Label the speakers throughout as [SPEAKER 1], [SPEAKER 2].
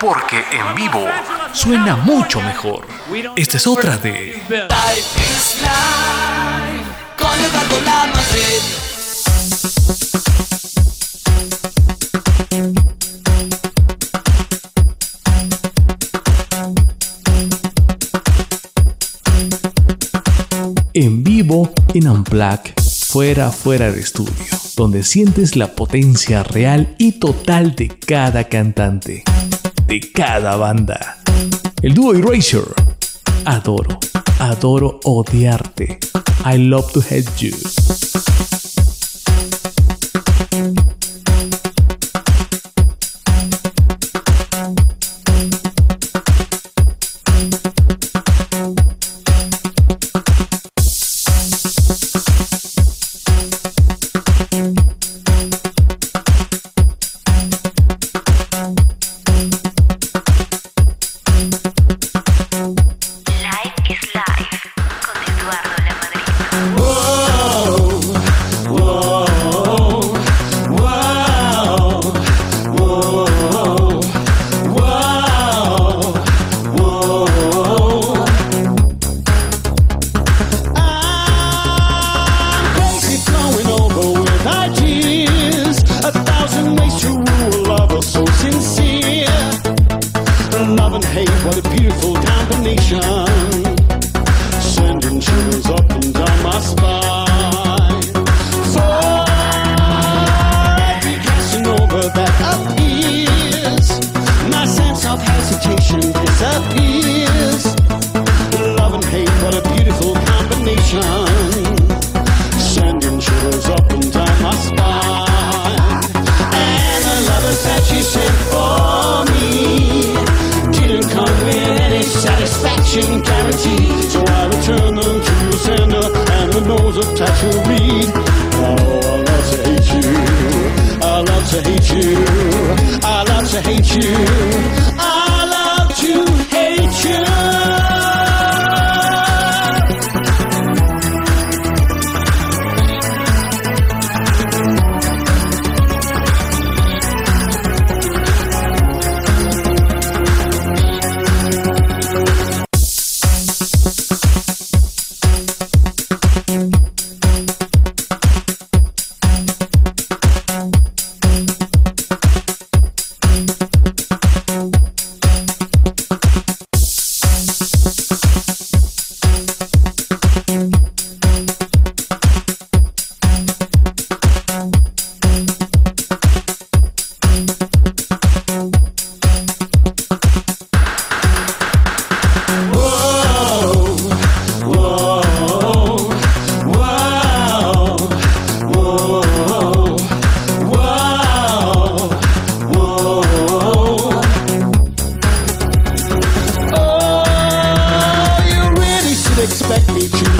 [SPEAKER 1] Porque en vivo suena mucho mejor. Esta es otra de... En vivo en Unplugged, fuera, fuera de estudio donde sientes la potencia real y total de cada cantante, de cada banda. El dúo Erasure. Adoro, adoro odiarte. I love to hate you.
[SPEAKER 2] double combination. Sending chills up and down my spine. and guaranteed. So I return them to the sender and the nose attached will read. Oh, I love to hate you. I love to hate you. I love to hate you.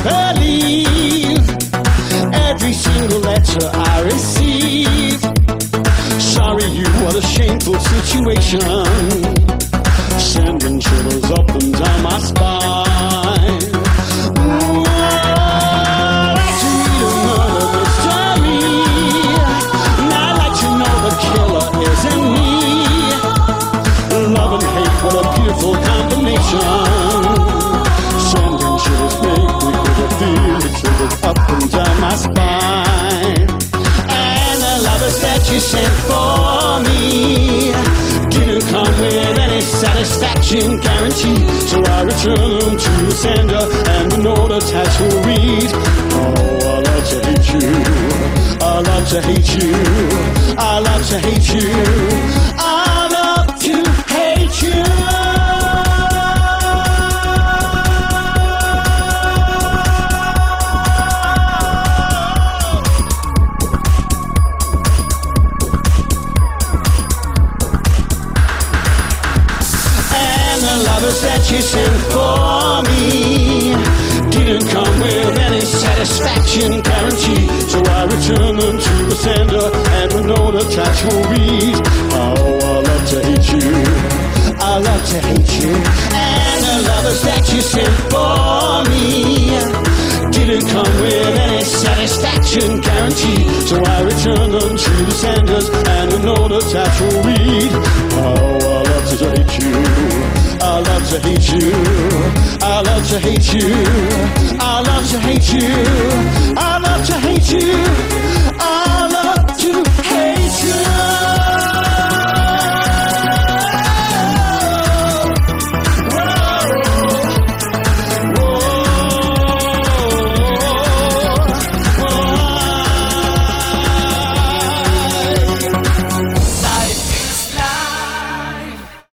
[SPEAKER 2] believe every single letter I receive. Sorry, you what a shameful situation. Sending shivers up and down my spine. margin guarantee. So I return them to the sender and the note attached will read, Oh, I love to hate you. I love to hate you. I love to hate you. lovers that you sent for me didn't come with any satisfaction guarantee. So I return them to the sender and with no attached will read. Oh, I love to hate you. I love to hate you. And the lovers that you sent for me didn't come with any satisfaction guarantee. So I return them to the senders and with no attached will read. Oh to hate you. I love to hate you. I love to hate you. I love to hate you. I